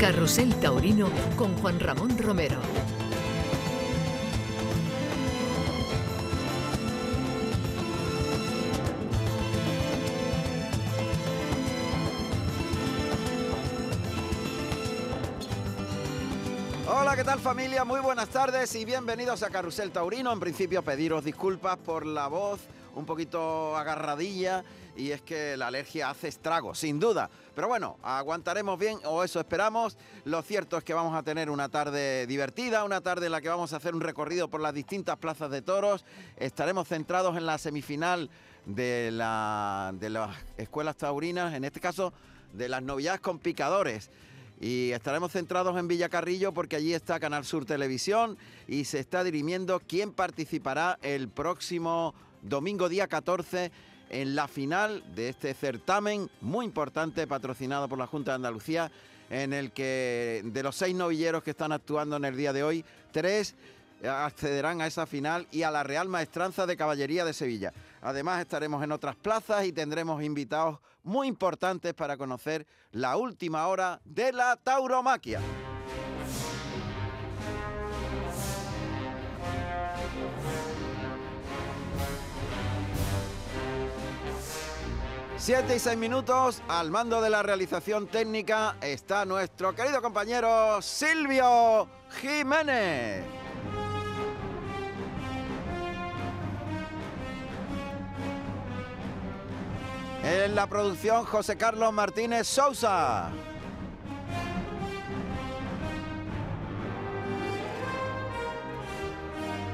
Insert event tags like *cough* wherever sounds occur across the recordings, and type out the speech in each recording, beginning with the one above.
Carrusel Taurino con Juan Ramón Romero. Hola, ¿qué tal familia? Muy buenas tardes y bienvenidos a Carrusel Taurino. En principio pediros disculpas por la voz un poquito agarradilla y es que la alergia hace estragos, sin duda. Pero bueno, aguantaremos bien o eso esperamos. Lo cierto es que vamos a tener una tarde divertida, una tarde en la que vamos a hacer un recorrido por las distintas plazas de toros. Estaremos centrados en la semifinal de, la, de las escuelas taurinas, en este caso de las novedades con picadores. Y estaremos centrados en Villacarrillo porque allí está Canal Sur Televisión y se está dirimiendo quién participará el próximo domingo día 14 en la final de este certamen muy importante patrocinado por la Junta de Andalucía en el que de los seis novilleros que están actuando en el día de hoy, tres accederán a esa final y a la Real Maestranza de Caballería de Sevilla. Además estaremos en otras plazas y tendremos invitados muy importantes para conocer la última hora de la tauromaquia. Siete y seis minutos, al mando de la realización técnica está nuestro querido compañero Silvio Jiménez. En la producción, José Carlos Martínez Sousa.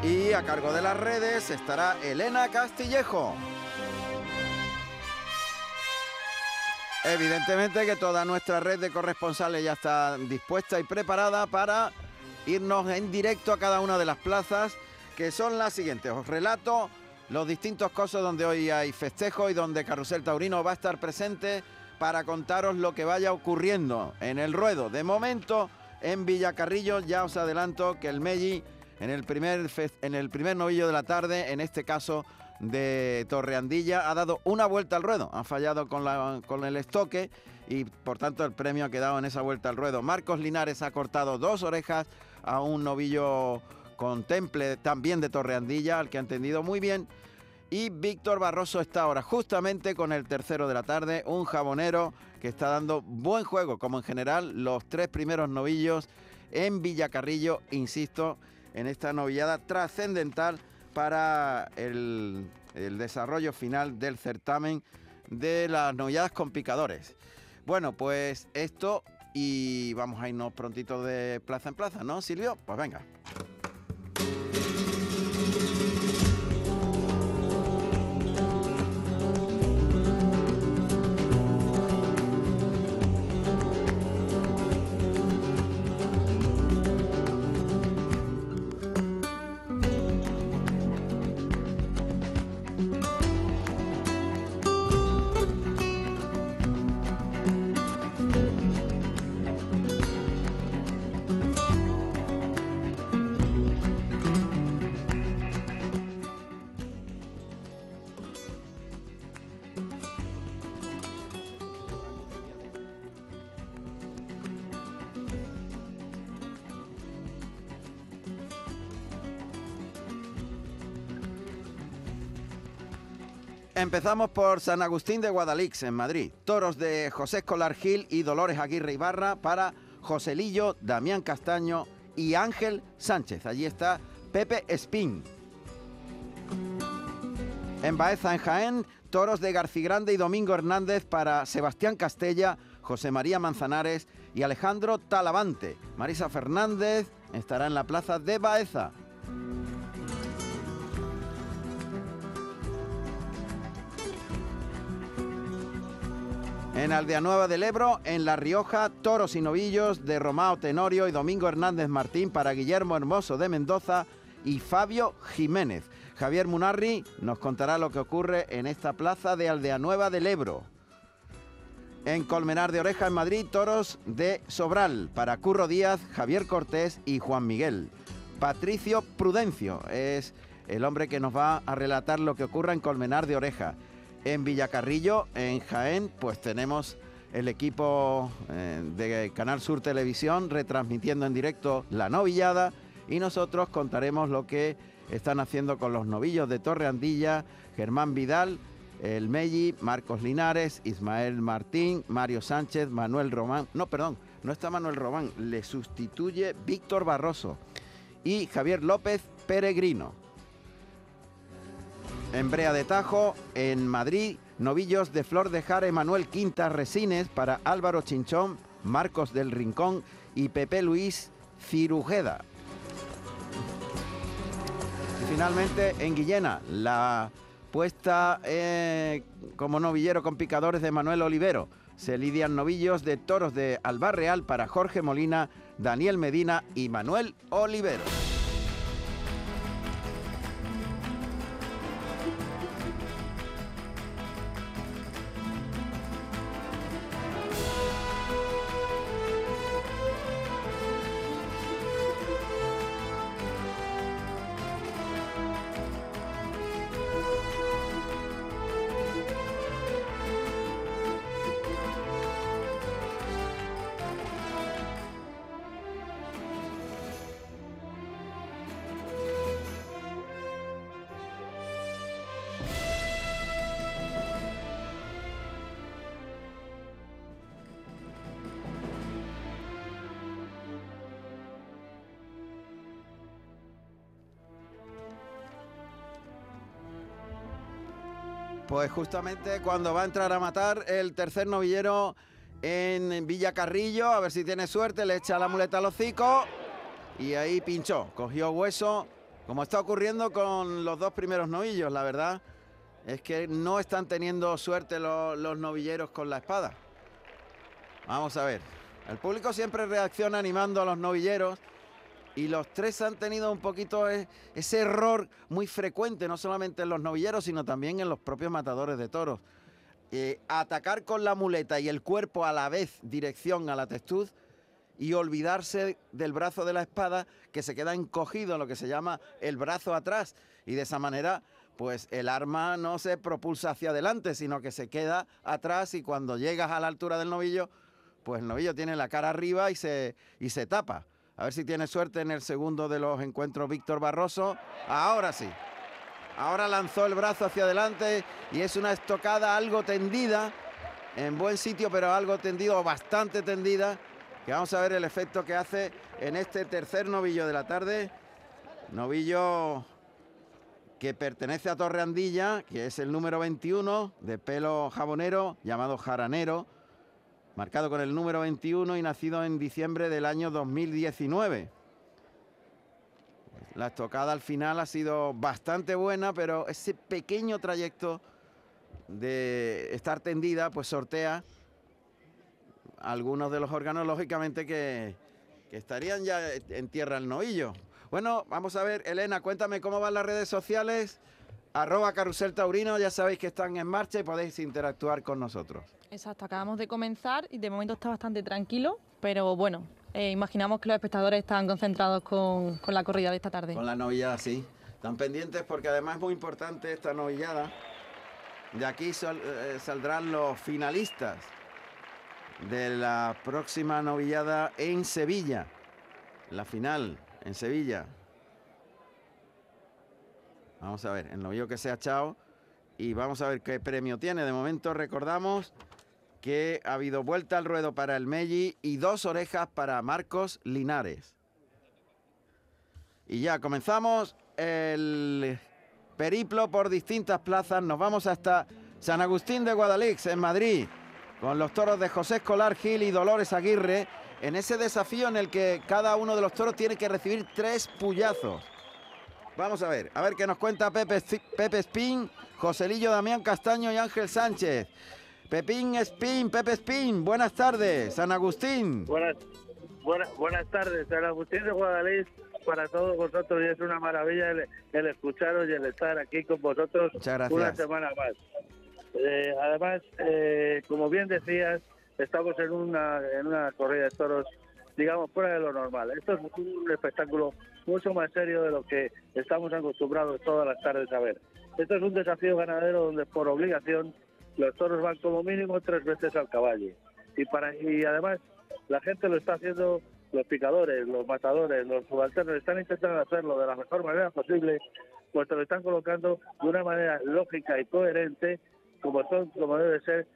Y a cargo de las redes estará Elena Castillejo. Evidentemente que toda nuestra red de corresponsales ya está dispuesta y preparada para irnos en directo a cada una de las plazas, que son las siguientes. Os relato los distintos cosos donde hoy hay festejo y donde Carrusel Taurino va a estar presente para contaros lo que vaya ocurriendo en el ruedo. De momento, en Villacarrillo ya os adelanto que el Melli en el primer, en el primer novillo de la tarde, en este caso de Torreandilla, ha dado una vuelta al ruedo. Ha fallado con, la, con el estoque y por tanto el premio ha quedado en esa vuelta al ruedo. Marcos Linares ha cortado dos orejas a un novillo con temple también de Torreandilla, al que ha entendido muy bien. Y Víctor Barroso está ahora justamente con el tercero de la tarde, un jabonero que está dando buen juego, como en general los tres primeros novillos en Villacarrillo, insisto, en esta novillada trascendental para el, desarrollo final del certamen de las novilladas con picadores. Bueno, pues esto y vamos a irnos prontito de plaza en plaza, ¿no, Silvio? Pues venga. Empezamos por San Agustín de Guadalix, en Madrid. Toros de José Escolar Gil y Dolores Aguirre Ibarra para Joselillo, Damián Castaño y Ángel Sánchez. Allí está Pepe Espín. En Baeza, en Jaén, toros de Garcigrande y Domingo Hernández para Sebastián Castella, José María Manzanares y Alejandro Talavante. Marisa Fernández estará en la plaza de Baeza. En Aldea Nueva del Ebro, en La Rioja, toros y novillos de Romao Tenorio y Domingo Hernández Martín para Guillermo Hermoso de Mendoza y Fabio Jiménez. Javier Munarri nos contará lo que ocurre en esta plaza de Aldea Nueva del Ebro. En Colmenar de Oreja, en Madrid, toros de Sobral para Curro Díaz, Javier Cortés y Juan Miguel. Patricio Prudencio es el hombre que nos va a relatar lo que ocurre en Colmenar de Oreja. En Villacarrillo, en Jaén, pues tenemos el equipo eh, de Canal Sur Televisión retransmitiendo en directo la novillada y nosotros contaremos lo que están haciendo con los novillos de Torre Andilla, Germán Vidal, el Melli, Marcos Linares, Ismael Martín, Mario Sánchez, Manuel Román, no, perdón, no está Manuel Román, le sustituye Víctor Barroso y Javier López Peregrino. En Brea de Tajo, en Madrid, novillos de Flor de Jara Manuel Quintas Resines para Álvaro Chinchón, Marcos del Rincón y Pepe Luis Cirujeda. Y finalmente en Guillena, la puesta eh, como novillero con picadores de Manuel Olivero. Se lidian novillos de toros de Albarreal para Jorge Molina, Daniel Medina y Manuel Olivero. Pues justamente cuando va a entrar a matar el tercer novillero en Villa Carrillo, a ver si tiene suerte, le echa la muleta al hocico y ahí pinchó, cogió hueso, como está ocurriendo con los dos primeros novillos, la verdad es que no están teniendo suerte los novilleros con la espada. Vamos a ver, el público siempre reacciona animando a los novilleros y los tres han tenido un poquito e, ese error muy frecuente, no solamente en los novilleros, sino también en los propios matadores de toros. Eh, atacar con la muleta y el cuerpo a la vez dirección a la testuz y olvidarse del brazo de la espada que se queda encogido, lo que se llama el brazo atrás. Y de esa manera, pues el arma no se propulsa hacia adelante, sino que se queda atrás y cuando llegas a la altura del novillo, pues el novillo tiene la cara arriba y se, y se tapa. A ver si tiene suerte en el segundo de los encuentros Víctor Barroso. Ahora sí. Ahora lanzó el brazo hacia adelante y es una estocada algo tendida. En buen sitio, pero algo tendido, bastante tendida. Que vamos a ver el efecto que hace en este tercer novillo de la tarde. Novillo que pertenece a Torreandilla, que es el número 21, de pelo jabonero, llamado jaranero marcado con el número 21 y nacido en diciembre del año 2019. La estocada al final ha sido bastante buena, pero ese pequeño trayecto de estar tendida, pues sortea algunos de los órganos, lógicamente, que, estarían ya en tierra el novillo. Bueno, vamos a ver, Elena, cuéntame cómo van las redes sociales. Arroba Carrusel Taurino, ya sabéis que están en marcha y podéis interactuar con nosotros. Exacto, acabamos de comenzar y de momento está bastante tranquilo, pero bueno, eh, imaginamos que los espectadores están concentrados con, la corrida de esta tarde. Con la novillada, sí. Están pendientes porque además es muy importante esta novillada. De aquí eh, saldrán los finalistas de la próxima novillada en Sevilla. La final en Sevilla. Vamos a ver, el novillo que se ha echado y vamos a ver qué premio tiene. De momento recordamos que ha habido vuelta al ruedo para el Melli y dos orejas para Marcos Linares. Y ya comenzamos el periplo por distintas plazas. Nos vamos hasta San Agustín de Guadalix, en Madrid, con los toros de José Escolar Gil y Dolores Aguirre, en ese desafío en el que cada uno de los toros tiene que recibir tres puyazos. Vamos a ver, a ver qué nos cuenta Pepe, Pepe Spin, Joselillo Damián Castaño y Ángel Sánchez. Pepín Spin, Pepe Spin, buenas tardes, San Agustín. Buenas, buenas, tardes, San Agustín de Guadalix, para todos vosotros y es una maravilla el, escucharos y el estar aquí con vosotros una semana más. Eh, además, eh, como bien decías, estamos en una, en una corrida de toros, digamos, fuera de lo normal. Esto es un espectáculo mucho más serio de lo que estamos acostumbrados todas las tardes a ver. Esto es un desafío ganadero donde por obligación los toros van como mínimo tres veces al caballo. y para y además la gente lo está haciendo los picadores, los matadores, los subalternos están intentando hacerlo de la mejor manera posible, pues lo están colocando de una manera lógica y coherente, como, son, como debe ser,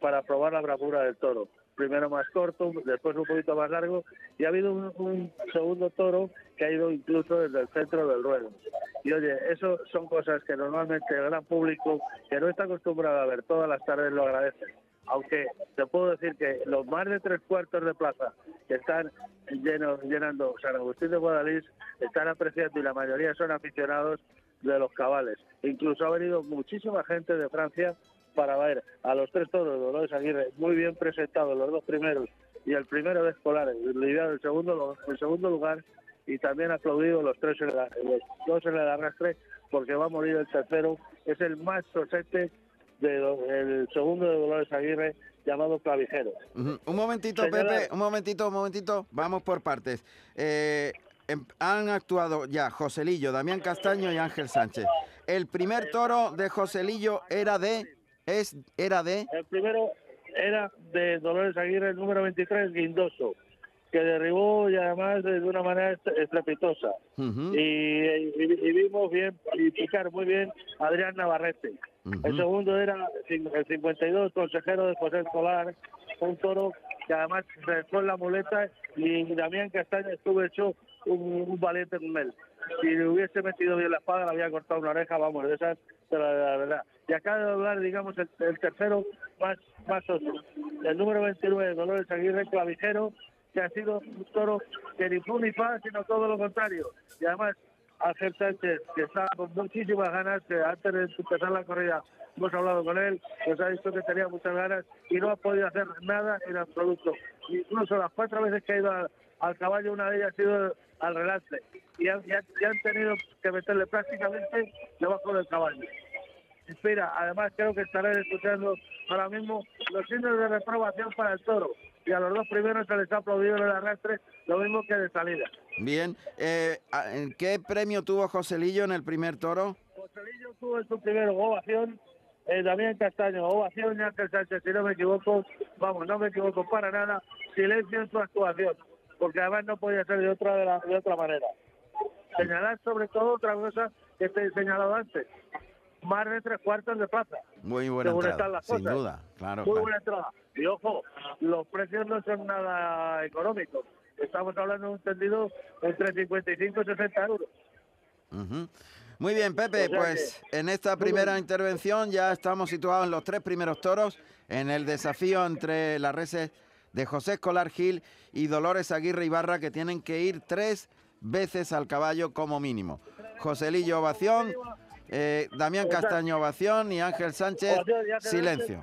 para probar la bravura del toro. Primero más corto, después un poquito más largo, y ha habido un, segundo toro que ha ido incluso desde el centro del ruedo. Y oye, eso son cosas que normalmente el gran público, que no está acostumbrado a ver todas las tardes, lo agradece aunque te puedo decir que los más de tres cuartos de plaza que están llenos, llenando San Agustín de Guadalís están apreciando y la mayoría son aficionados de los cabales. Incluso ha venido muchísima gente de Francia para ver a los tres toros de Dolores Aguirre muy bien presentados, los dos primeros y el primero de Escolares, el segundo, el segundo lugar y también aplaudido los tres en los dos en el arrastre porque va a morir el tercero, es el más sosete el segundo de Dolores Aguirre llamado Clavijero. Un momentito, Pepe, un momentito, un momentito, vamos por partes. Eh, em, han actuado ya Joselillo, Damián Castaño y Ángel Sánchez. El primer toro de Joselillo era de... Es, era de... El primero era de Dolores Aguirre, el número 23, Guindoso que derribó y además de una manera estrepitosa. y, vimos bien y picar muy bien Adrián Navarrete. El segundo era el 52, consejero de José Escolar, un toro que además se en la muleta y Damián Castaña estuvo hecho un, valiente con él. Si le hubiese metido bien la espada, le había cortado una oreja, vamos, de esas, pero la verdad. Y acá de hablar, digamos, el, tercero más, más El número 29, Dolores Aguirre, clavijero, que ha sido un toro que ni fue ni fa, sino todo lo contrario. Y además, Ángel Sánchez, que está con muchísimas ganas, que antes de empezar la corrida hemos hablado con él, nos ha dicho que tenía muchas ganas y no ha podido hacer nada en absoluto. Incluso las cuatro veces que ha ido al, caballo, una de ellas ha sido al relance. Y han, han tenido que meterle prácticamente debajo del caballo. Espera, además creo que estarán escuchando ahora mismo los signos de reprobación para el toro y a los dos primeros se les ha aplaudido en el arrastre, lo mismo que de salida. Bien, eh, ¿qué premio tuvo Joselillo en el primer toro? Joselillo tuvo en su primer ovación, eh, Damián Castaño, ovación y Ángel Sánchez, si no me equivoco, vamos, no me equivoco para nada, silencio en su actuación, porque además no podía ser de otra, de, de otra manera. Señalar sobre todo otra cosa que te he señalado antes, más de tres cuartos de plaza. Muy buena entrada, sin duda, claro. Muy buena entrada. Y ojo, los precios no son nada económicos. Estamos hablando de un tendido entre 55 y 60 euros. Muy bien, Pepe, pues en esta primera intervención ya estamos situados en los tres primeros toros, en el desafío entre las reses de José Escolar Gil y Dolores Aguirre Ibarra, que tienen que ir tres veces al caballo como mínimo. Joselillo Ovación, eh, Damián Castaño, ovación y Ángel Sánchez, silencio.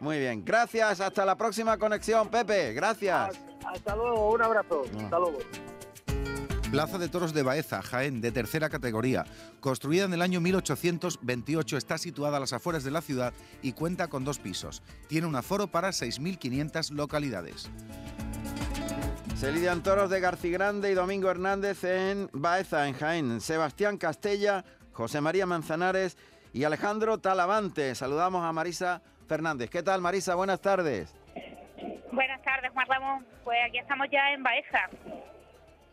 Muy bien, gracias. Hasta la próxima conexión, Pepe. Gracias. Hasta luego, un abrazo. Hasta luego. Plaza de Toros de Baeza, Jaén, de tercera categoría. Construida en el año 1828, está situada a las afueras de la ciudad y cuenta con dos pisos. Tiene un aforo para 6.500 localidades. Se lidian toros de Grande y Domingo Hernández en Baeza, en Jaén. Sebastián Castella José María Manzanares y Alejandro Talavante. Saludamos a Marisa Fernández. ¿Qué tal, Marisa? Buenas tardes. Buenas tardes, Juan Ramón. Pues aquí estamos ya en Baeza.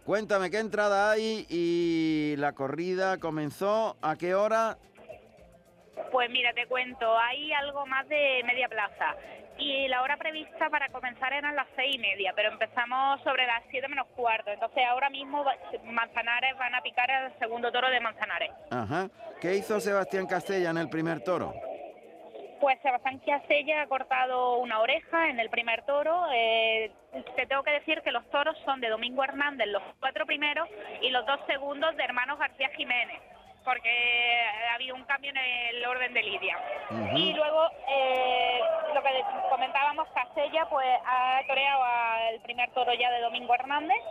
Cuéntame, ¿qué entrada hay y la corrida comenzó? ¿A qué hora? Pues mira, te cuento, hay algo más de media plaza y la hora prevista para comenzar eran las seis y media, pero empezamos sobre las siete menos cuarto. Entonces ahora mismo Manzanares van a picar el segundo toro de Manzanares. Ajá. ¿Qué hizo Sebastián Castella en el primer toro? Pues Sebastián Castella ha cortado una oreja en el primer toro. Eh, te tengo que decir que los toros son de Domingo Hernández, los cuatro primeros, y los dos segundos de hermanos García Jiménez porque ha habido un cambio en el orden de Lidia. Y luego, eh, lo que comentábamos, Castella pues ha toreado al primer toro ya de Domingo Hernández,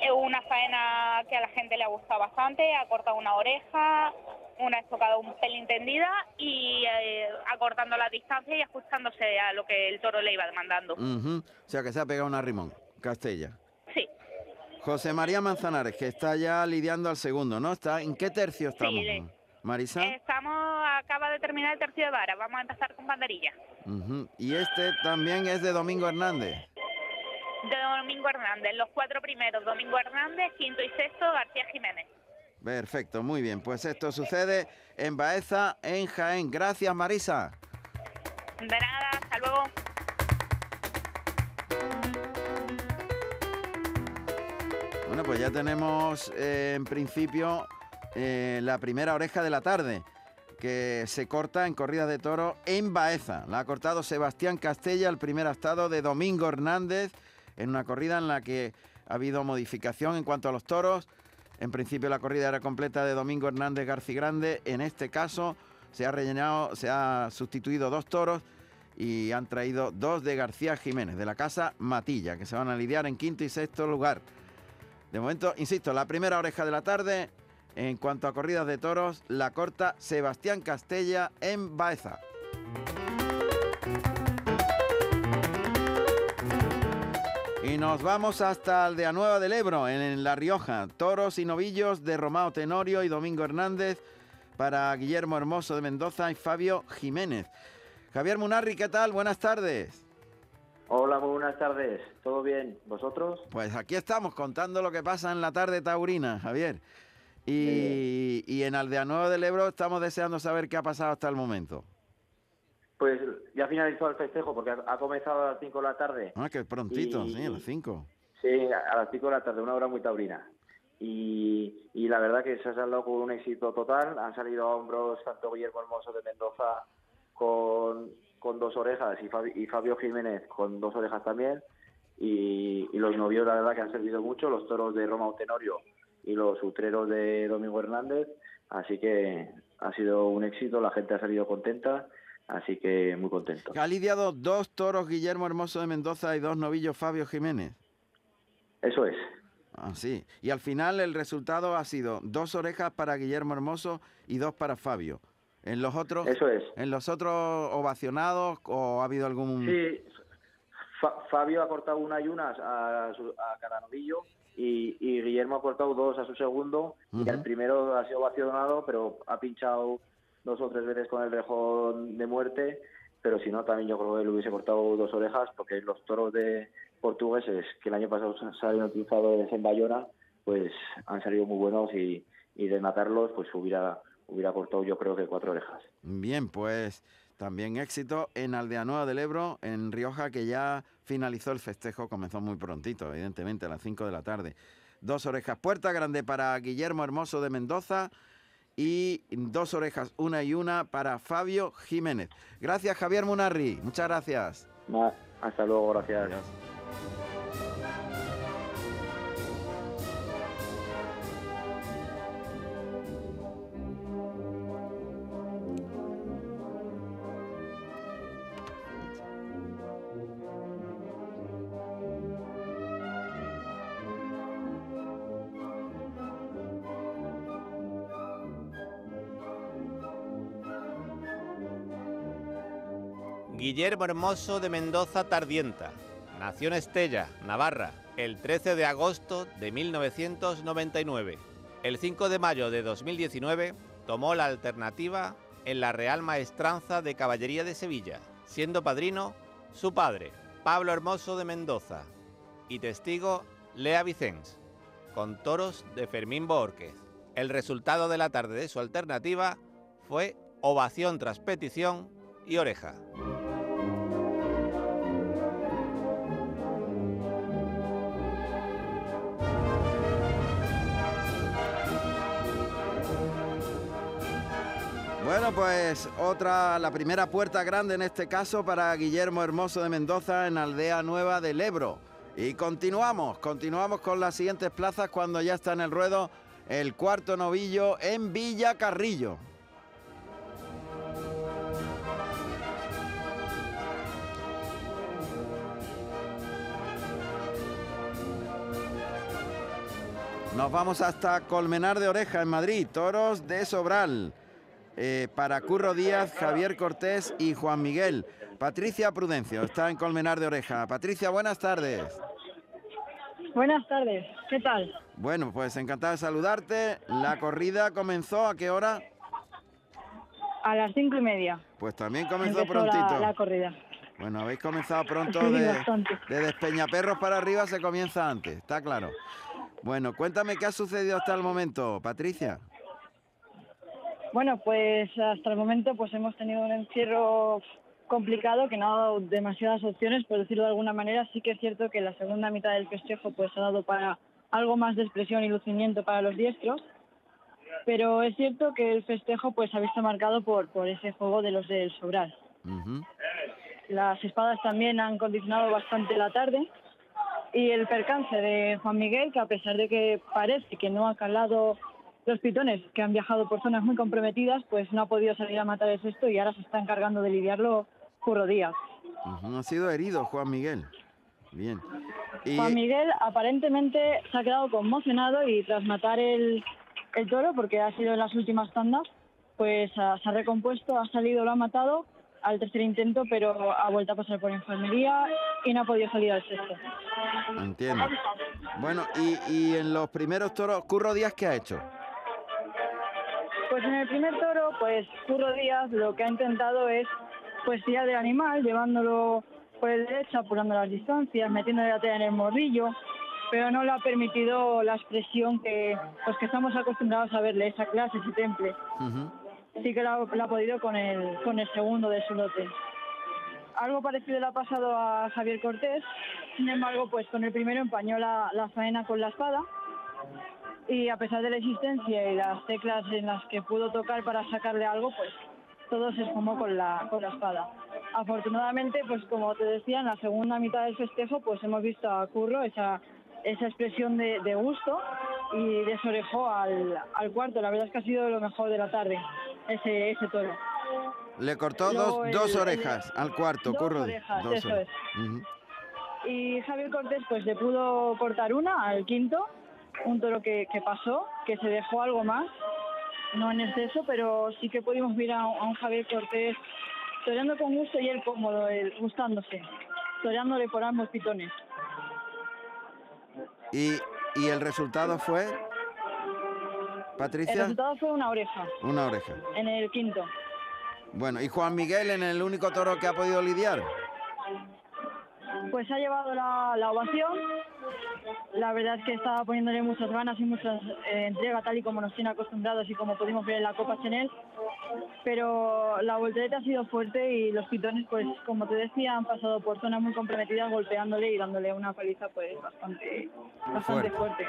es una faena que a la gente le ha gustado bastante, ha cortado una oreja, una estocada un pelín tendida y eh, acortando la distancia y ajustándose a lo que el toro le iba demandando. O sea que se ha pegado una rimón, Castella. Sí. José María Manzanares, que está ya lidiando al segundo, ¿no? ¿Está, ¿En qué tercio estamos? Marisa. Estamos, acaba de terminar el tercio de vara, vamos a empezar con banderilla. Y este también es de Domingo Hernández. De Domingo Hernández, los cuatro primeros, Domingo Hernández, quinto y sexto, García Jiménez. Perfecto, muy bien. Pues esto sucede en Baeza, en Jaén. Gracias, Marisa. De nada, hasta luego. Bueno, pues ya tenemos eh, en principio eh, la primera oreja de la tarde, que se corta en corrida de toro en Baeza. La ha cortado Sebastián Castella, el primer estado de Domingo Hernández, en una corrida en la que ha habido modificación en cuanto a los toros. En principio la corrida era completa de Domingo Hernández García Grande. En este caso se ha rellenado, se ha sustituido dos toros y han traído dos de García Jiménez, de la casa Matilla, que se van a lidiar en quinto y sexto lugar. De momento, insisto, la primera oreja de la tarde, en cuanto a corridas de toros, la corta Sebastián Castella en Baeza. Nos vamos hasta Aldea Nueva del Ebro, en La Rioja. Toros y novillos de Romao Tenorio y Domingo Hernández para Guillermo Hermoso de Mendoza y Fabio Jiménez. Javier Munarri, ¿qué tal? Buenas tardes. Hola, buenas tardes. ¿Todo bien? ¿Vosotros? Pues aquí estamos contando lo que pasa en la tarde taurina, Javier. Y, en Aldea Nueva del Ebro estamos deseando saber qué ha pasado hasta el momento. Pues ya finalizó el festejo porque ha, comenzado a las 5 de la tarde. Ah, que prontito, sí, a las 5. Sí, a las 5 de la tarde, una hora muy taurina. Y, y, la verdad que se ha salido con un éxito total. Han salido a hombros tanto Guillermo Hermoso de Mendoza con, con dos orejas y Fabio, y Fabio Jiménez con dos orejas también. Y, los novios, la verdad, que han servido mucho, los toros de Roma Tenorio y los utreros de Domingo Hernández. Así que ha sido un éxito, la gente ha salido contenta, así que muy contento. Ha lidiado dos toros Guillermo Hermoso de Mendoza y dos novillos Fabio Jiménez. Eso es. Ah, sí. Y al final el resultado ha sido dos orejas para Guillermo Hermoso y dos para Fabio. ¿En los otros? Eso es. ¿En los otros ovacionados o ha habido algún...? Sí, Fabio ha cortado una y una a, cada novillo y, Guillermo ha cortado dos a su segundo y el primero ha sido ovacionado, pero ha pinchado dos o tres veces con el rejón de muerte, pero si no, también yo creo que le hubiese cortado dos orejas porque los toros de portugueses que el año pasado salieron triunfadores en Bayona, pues han salido muy buenos y, y de matarlos, pues hubiera hubiera cortado yo creo que cuatro orejas. Bien, pues también éxito en Aldea Nueva del Ebro, en Rioja, que ya finalizó el festejo, comenzó muy prontito, evidentemente, a las 5 de la tarde. Dos orejas, puerta grande para Guillermo Hermoso de Mendoza y dos orejas, una y una para Fabio Jiménez. Gracias, Javier Munarri. Muchas gracias. hasta luego, gracias. Guillermo Hermoso de Mendoza Tardienta. Nació en Estella, Navarra, el 13 de agosto de 1999. El 5 de mayo de 2019 tomó la alternativa en la Real Maestranza de Caballería de Sevilla, siendo padrino su padre, Pablo Hermoso de Mendoza, y testigo Lea Vicens, con toros de Fermín Borquez. El resultado de la tarde de su alternativa fue ovación tras petición y oreja. Bueno, pues otra, la primera puerta grande en este caso para Guillermo Hermoso de Mendoza en Aldea Nueva del Ebro. Y continuamos, continuamos con las siguientes plazas cuando ya está en el ruedo el cuarto novillo en Villa Carrillo. Nos vamos hasta Colmenar de Oreja en Madrid, toros de Sobral. Eh, para Curro Díaz, Javier Cortés y Juan Miguel. Patricia Prudencio está en Colmenar de Oreja. Patricia, buenas tardes. Buenas tardes, ¿qué tal? Bueno, pues encantado de saludarte. La corrida comenzó a qué hora? A las cinco y media. Pues también comenzó prontito. La, corrida. Bueno, habéis comenzado pronto de, de Despeñaperros para arriba, se comienza antes, está claro. Bueno, cuéntame qué ha sucedido hasta el momento, Patricia. Bueno, pues hasta el momento pues hemos tenido un encierro complicado que no ha dado demasiadas opciones, por decirlo de alguna manera. Sí que es cierto que la segunda mitad del festejo pues ha dado para algo más de expresión y lucimiento para los diestros, pero es cierto que el festejo pues ha visto marcado por, por ese juego de los del Sobral. Las espadas también han condicionado bastante la tarde y el percance de Juan Miguel, que a pesar de que parece que no ha calado los pitones que han viajado por zonas muy comprometidas, pues no ha podido salir a matar el cesto y ahora se está encargando de lidiarlo Curro Díaz. Ha sido herido Juan Miguel. Bien. Juan Miguel aparentemente se ha quedado conmocionado y tras matar el, el toro, porque ha sido en las últimas tandas, pues se ha recompuesto, ha salido, lo ha matado al tercer intento, pero ha vuelto a pasar por enfermería y no ha podido salir al sexto. Entiendo. Bueno, y, y en los primeros toros, Curro Díaz, ¿qué ha hecho? Pues en el primer toro, pues Curro Díaz lo que ha intentado es pues tirar del animal, llevándolo por el derecho, apurando las distancias, metiéndole la tela en el morrillo, pero no le ha permitido la expresión que pues que estamos acostumbrados a verle, esa clase, ese temple. Sí que la, ha podido con el, con el segundo de su lote. Algo parecido le ha pasado a Javier Cortés, sin embargo, pues con el primero empañó la, la faena con la espada y a pesar de la existencia y las teclas en las que pudo tocar para sacarle algo, pues todo se esfumó con la, con la espada. Afortunadamente, pues como te decía, en la segunda mitad del festejo, pues hemos visto a Curro esa, esa expresión de, gusto y desorejó al, al cuarto. La verdad es que ha sido lo mejor de la tarde, ese, ese toro. Le cortó dos, dos orejas al cuarto, dos Curro. Orejas, eso es. Y Javier Cortés pues le pudo cortar una al quinto un toro que, pasó, que se dejó algo más, no en exceso, pero sí que pudimos ver a, un Javier Cortés toreando con gusto y él cómodo, gustándose, toreándole por ambos pitones. ¿Y, ¿Y el resultado fue, Patricia? El resultado fue una oreja. Una oreja. En el quinto. Bueno, ¿y Juan Miguel en el único toro que ha podido lidiar? Pues ha llevado la, la ovación la verdad es que estaba poniéndole muchas ganas y muchas eh, entrega tal y como nos tiene acostumbrados y como pudimos ver en la Copa Chanel. Pero la voltereta ha sido fuerte y los pitones, pues como te decía, han pasado por zonas muy comprometidas golpeándole y dándole una paliza pues bastante, bastante fuerte.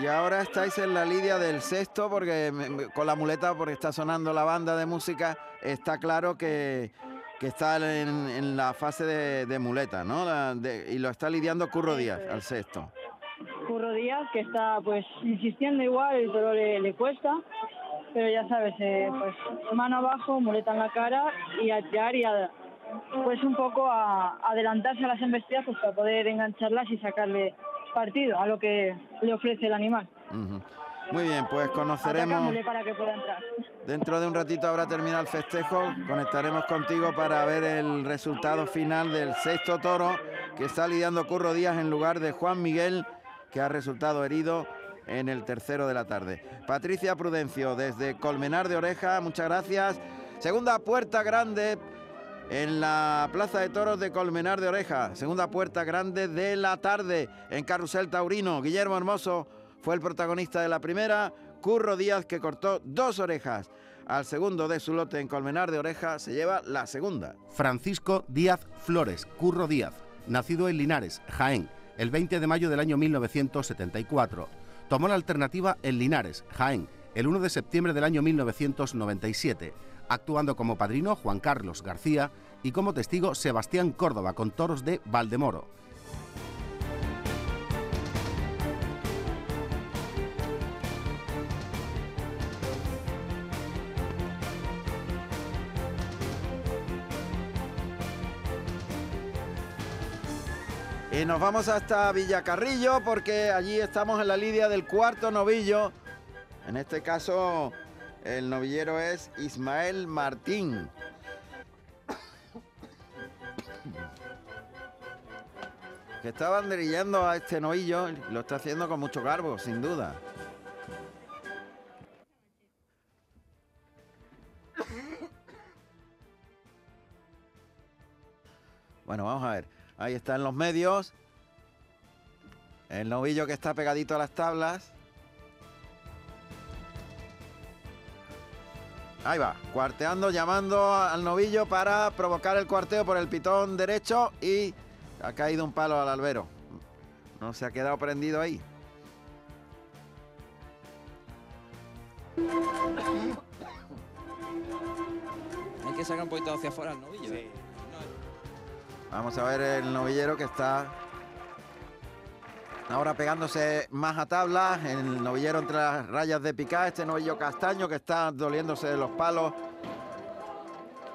Y ahora estáis en la lidia del sexto porque con la muleta, porque está sonando la banda de música, está claro que que está en, la fase de, muleta, ¿no? y lo está lidiando Curro Díaz al sexto. Curro Díaz, que está pues insistiendo igual, el toro le, cuesta, pero ya sabes, eh, pues mano abajo, muleta en la cara y a tirar y a, pues un poco a, adelantarse a las embestidas pues, para poder engancharlas y sacarle partido a lo que le ofrece el animal. Muy bien, pues conoceremos. Para que pueda entrar. Dentro de un ratito habrá terminado el festejo. Conectaremos contigo para ver el resultado final del sexto toro que está lidiando Curro Díaz en lugar de Juan Miguel, que ha resultado herido en el tercero de la tarde. Patricia Prudencio, desde Colmenar de Oreja, muchas gracias. Segunda puerta grande en la Plaza de Toros de Colmenar de Oreja. Segunda puerta grande de la tarde en Carrusel Taurino. Guillermo Hermoso fue el protagonista de la primera, Curro Díaz, que cortó dos orejas. Al segundo de su lote en Colmenar de Oreja se lleva la segunda. Francisco Díaz Flores, Curro Díaz, nacido en Linares, Jaén, el 20 de mayo del año 1974. Tomó la alternativa en Linares, Jaén, el 1 de septiembre del año 1997, actuando como padrino Juan Carlos García y como testigo Sebastián Córdoba con toros de Valdemoro. Y nos vamos hasta Villacarrillo porque allí estamos en la lidia del cuarto novillo. En este caso, el novillero es Ismael Martín. Que está banderillando a este novillo, lo está haciendo con mucho garbo, sin duda. Bueno, vamos a ver. Ahí está en los medios. El novillo que está pegadito a las tablas. Ahí va, cuarteando, llamando al novillo para provocar el cuarteo por el pitón derecho y ha caído un palo al albero. No se ha quedado prendido ahí. Hay que sacar un poquito hacia afuera el novillo. Vamos a ver el novillero que está Ahora pegándose más a tabla, el novillero entre las rayas de picar, este novillo castaño que está doliéndose de los palos.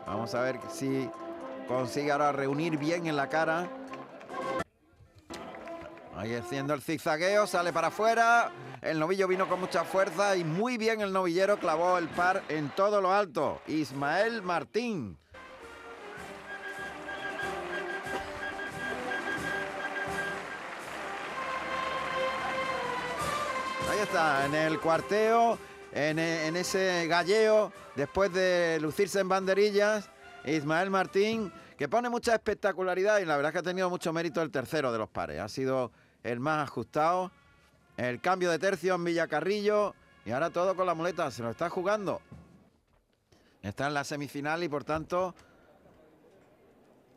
Vamos a ver si consigue ahora reunir bien en la cara. Ahí haciendo el zigzagueo, sale para afuera. El novillo vino con mucha fuerza y muy bien el novillero clavó el par en todo lo alto. Ismael Martín. Está, en el cuarteo, en, ese galleo, después de lucirse en banderillas, Ismael Martín, que pone mucha espectacularidad y la verdad es que ha tenido mucho mérito el tercero de los pares. Ha sido el más ajustado. El cambio de tercio en Villacarrillo y ahora todo con la muleta, se lo está jugando. Está en la semifinal y por tanto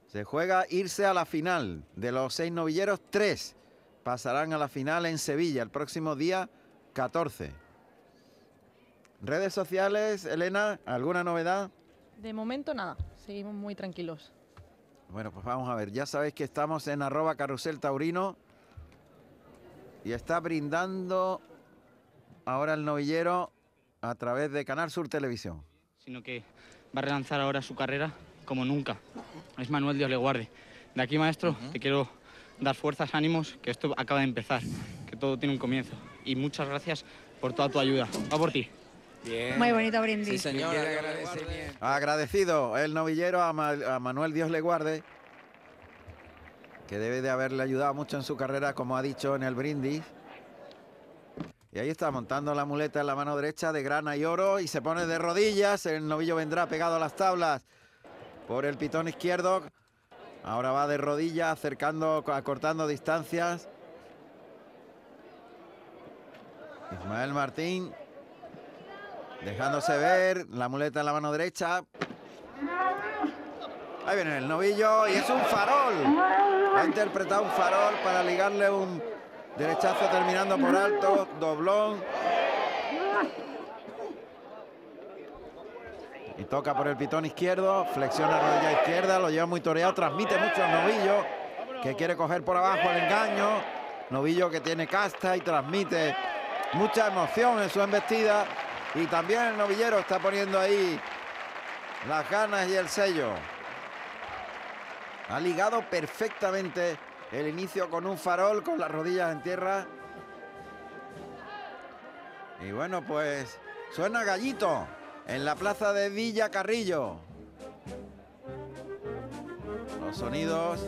se juega irse a la final. De los seis novilleros, tres pasarán a la final en Sevilla el próximo día 14. Redes sociales, Elena, ¿alguna novedad? De momento nada, seguimos muy tranquilos. Bueno, pues vamos a ver, ya sabéis que estamos en arroba carrusel taurino y está brindando ahora el novillero a través de Canal Sur Televisión. Sino que va a relanzar ahora su carrera como nunca. Es Manuel Dios le guarde. De aquí, maestro, te quiero dar fuerzas, ánimos, que esto acaba de empezar, que todo tiene un comienzo y muchas gracias por toda tu ayuda. Va por ti. Muy bonito brindis. Sí, señor. Agradecido el novillero a, Manuel Dios le guarde, que debe de haberle ayudado mucho en su carrera, como ha dicho en el brindis. Y ahí está montando la muleta en la mano derecha de grana y oro y se pone de rodillas. El novillo vendrá pegado a las tablas por el pitón izquierdo. Ahora va de rodillas, acercando, acortando distancias. Ismael Martín dejándose ver, la muleta en la mano derecha. Ahí viene el novillo y es un farol. Ha interpretado un farol para ligarle un derechazo terminando por alto, doblón. Y toca por el pitón izquierdo, flexiona rodilla izquierda, lo lleva muy toreado, transmite mucho el novillo, que quiere coger por abajo el engaño. Novillo que tiene casta y transmite mucha emoción en su embestida y también el novillero está poniendo ahí las ganas y el sello. Ha ligado perfectamente el inicio con un farol, con las rodillas en tierra. Y bueno, pues suena gallito en la plaza de Villa Carrillo. Los sonidos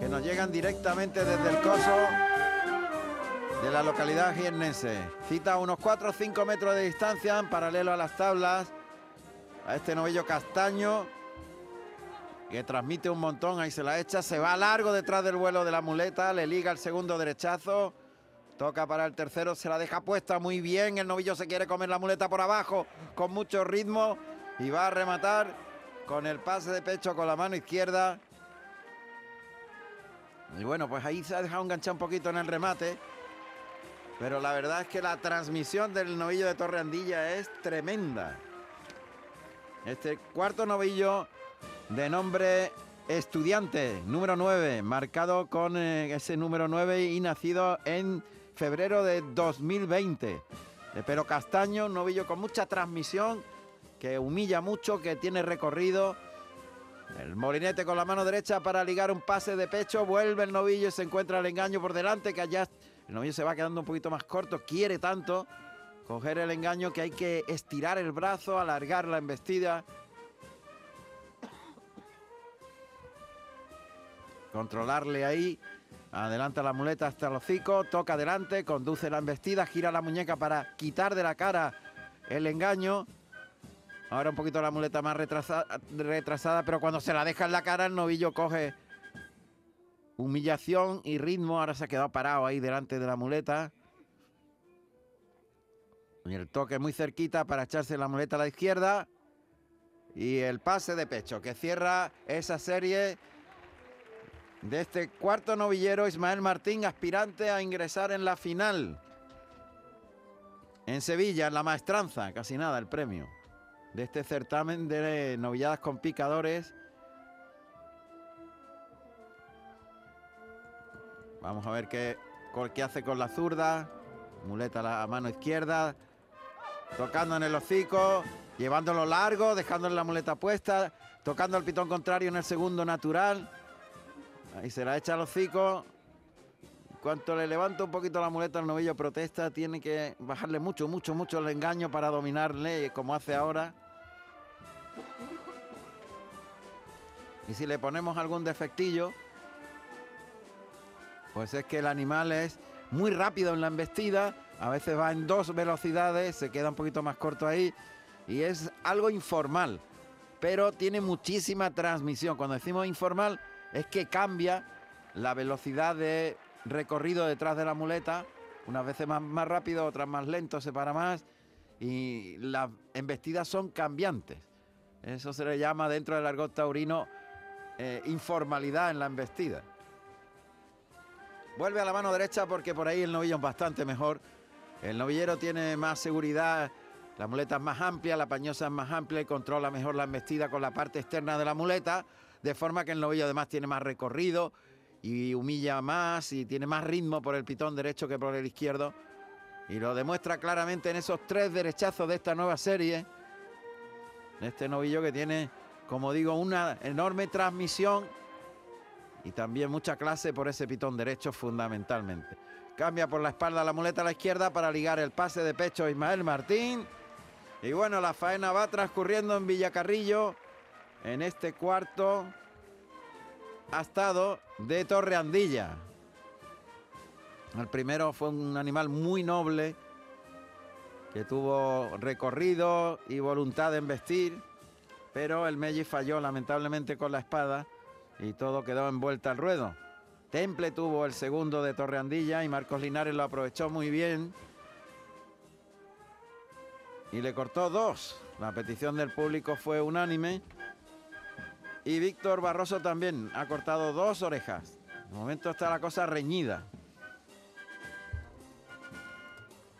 que nos llegan directamente desde el coso de la localidad jiennense. Cita unos 4 o 5 metros de distancia, en paralelo a las tablas, a este novillo castaño, que transmite un montón, ahí se la echa, se va largo detrás del vuelo de la muleta, le liga el segundo derechazo, toca para el tercero, se la deja puesta muy bien, el novillo se quiere comer la muleta por abajo, con mucho ritmo, y va a rematar con el pase de pecho con la mano izquierda. Y bueno, pues ahí se ha dejado enganchar un poquito en el remate. Pero la verdad es que la transmisión del novillo de Torre Andilla es tremenda. Este cuarto novillo de nombre Estudiante, número 9, marcado con eh, ese número 9 y nacido en febrero de 2020. De pero castaño, un novillo con mucha transmisión, que humilla mucho, que tiene recorrido. El molinete con la mano derecha para ligar un pase de pecho, vuelve el novillo y se encuentra el engaño por delante, que allá el novillo se va quedando un poquito más corto, quiere tanto coger el engaño que hay que estirar el brazo, alargar la embestida. Controlarle ahí. Adelanta la muleta hasta el hocico, toca adelante, conduce la embestida, gira la muñeca para quitar de la cara el engaño. Ahora un poquito la muleta más retrasada, retrasada, pero cuando se la deja en la cara el novillo coge humillación y ritmo. Ahora se ha quedado parado ahí delante de la muleta. Y el toque muy cerquita para echarse la muleta a la izquierda. Y el pase de pecho que cierra esa serie de este cuarto novillero Ismael Martín, aspirante a ingresar en la final. En Sevilla, en la maestranza, casi nada el premio de este certamen de novilladas con picadores. Vamos a ver qué, qué hace con la zurda. Muleta a la mano izquierda. Tocando en el hocico. Llevándolo largo. Dejándole la muleta puesta. Tocando el pitón contrario en el segundo natural. Ahí se la echa al hocico. Cuanto le levanta un poquito la muleta al novillo protesta, tiene que bajarle mucho, mucho, mucho el engaño para dominarle como hace ahora. Y si le ponemos algún defectillo, pues es que el animal es muy rápido en la embestida, a veces va en dos velocidades, se queda un poquito más corto ahí y es algo informal, pero tiene muchísima transmisión. Cuando decimos informal es que cambia la velocidad de recorrido detrás de la muleta, unas veces más, más rápido, otras más lento, se para más y las embestidas son cambiantes. Eso se le llama dentro del argot taurino eh, informalidad en la embestida. Vuelve a la mano derecha porque por ahí el novillo es bastante mejor. El novillero tiene más seguridad, la muleta es más amplia, la pañosa es más amplia y controla mejor la embestida con la parte externa de la muleta, de forma que el novillo además tiene más recorrido y humilla más y tiene más ritmo por el pitón derecho que por el izquierdo. Y lo demuestra claramente en esos tres derechazos de esta nueva serie. Este novillo que tiene, como digo, una enorme transmisión y también mucha clase por ese pitón derecho fundamentalmente. Cambia por la espalda la muleta a la izquierda para ligar el pase de pecho Ismael Martín. Y bueno, la faena va transcurriendo en Villacarrillo en este cuarto estado de Torre Andilla. El primero fue un animal muy noble que tuvo recorrido y voluntad de embestir, pero el Melli falló lamentablemente con la espada y todo quedó envuelto al ruedo. Temple tuvo el segundo de Torreandilla y Marcos Linares lo aprovechó muy bien y le cortó dos. La petición del público fue unánime y Víctor Barroso también ha cortado dos orejas. De momento está la cosa reñida.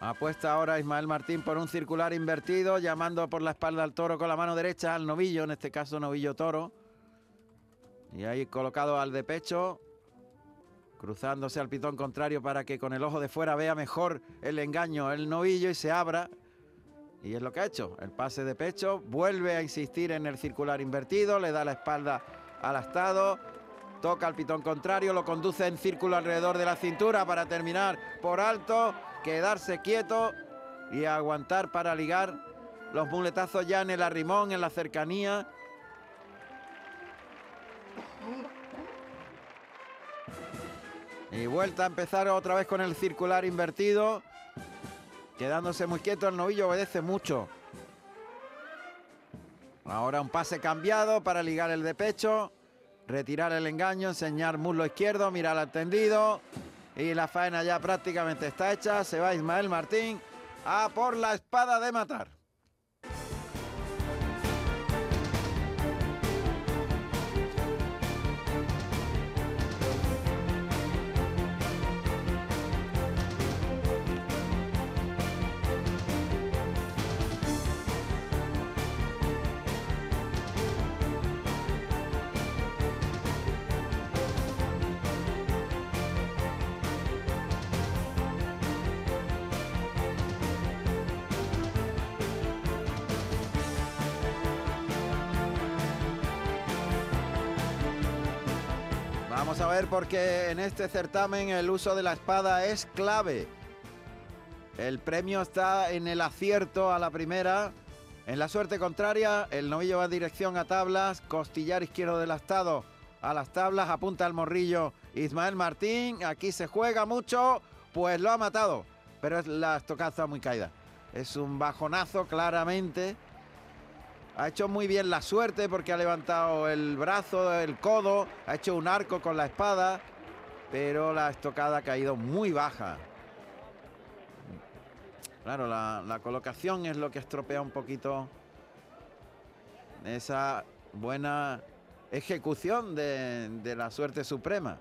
Apuesta ahora Ismael Martín por un circular invertido, llamando por la espalda al toro con la mano derecha al novillo, en este caso novillo toro. Y ahí colocado al de pecho, cruzándose al pitón contrario para que con el ojo de fuera vea mejor el engaño, el novillo y se abra. Y es lo que ha hecho, el pase de pecho, vuelve a insistir en el circular invertido, le da la espalda al astado, toca el pitón contrario, lo conduce en círculo alrededor de la cintura para terminar por alto quedarse quieto y aguantar para ligar los muletazos ya en el arrimón, en la cercanía. Y vuelta a empezar otra vez con el circular invertido. Quedándose muy quieto, el novillo obedece mucho. Ahora un pase cambiado para ligar el de pecho. Retirar el engaño, enseñar muslo izquierdo, mirar al tendido. Y la faena ya prácticamente está hecha. Se va Ismael Martín a por la espada de matar. Porque en este certamen el uso de la espada es clave. El premio está en el acierto a la primera. En la suerte contraria, el novillo va en dirección a tablas, costillar izquierdo del astado a las tablas, apunta al morrillo Ismael Martín. Aquí se juega mucho, pues lo ha matado, pero es la estocaza muy caída. Es un bajonazo claramente ha hecho muy bien la suerte porque ha levantado el brazo, el codo, ha hecho un arco con la espada pero la estocada ha caído muy baja. Claro, la, colocación es lo que estropea un poquito esa buena ejecución de, la suerte suprema.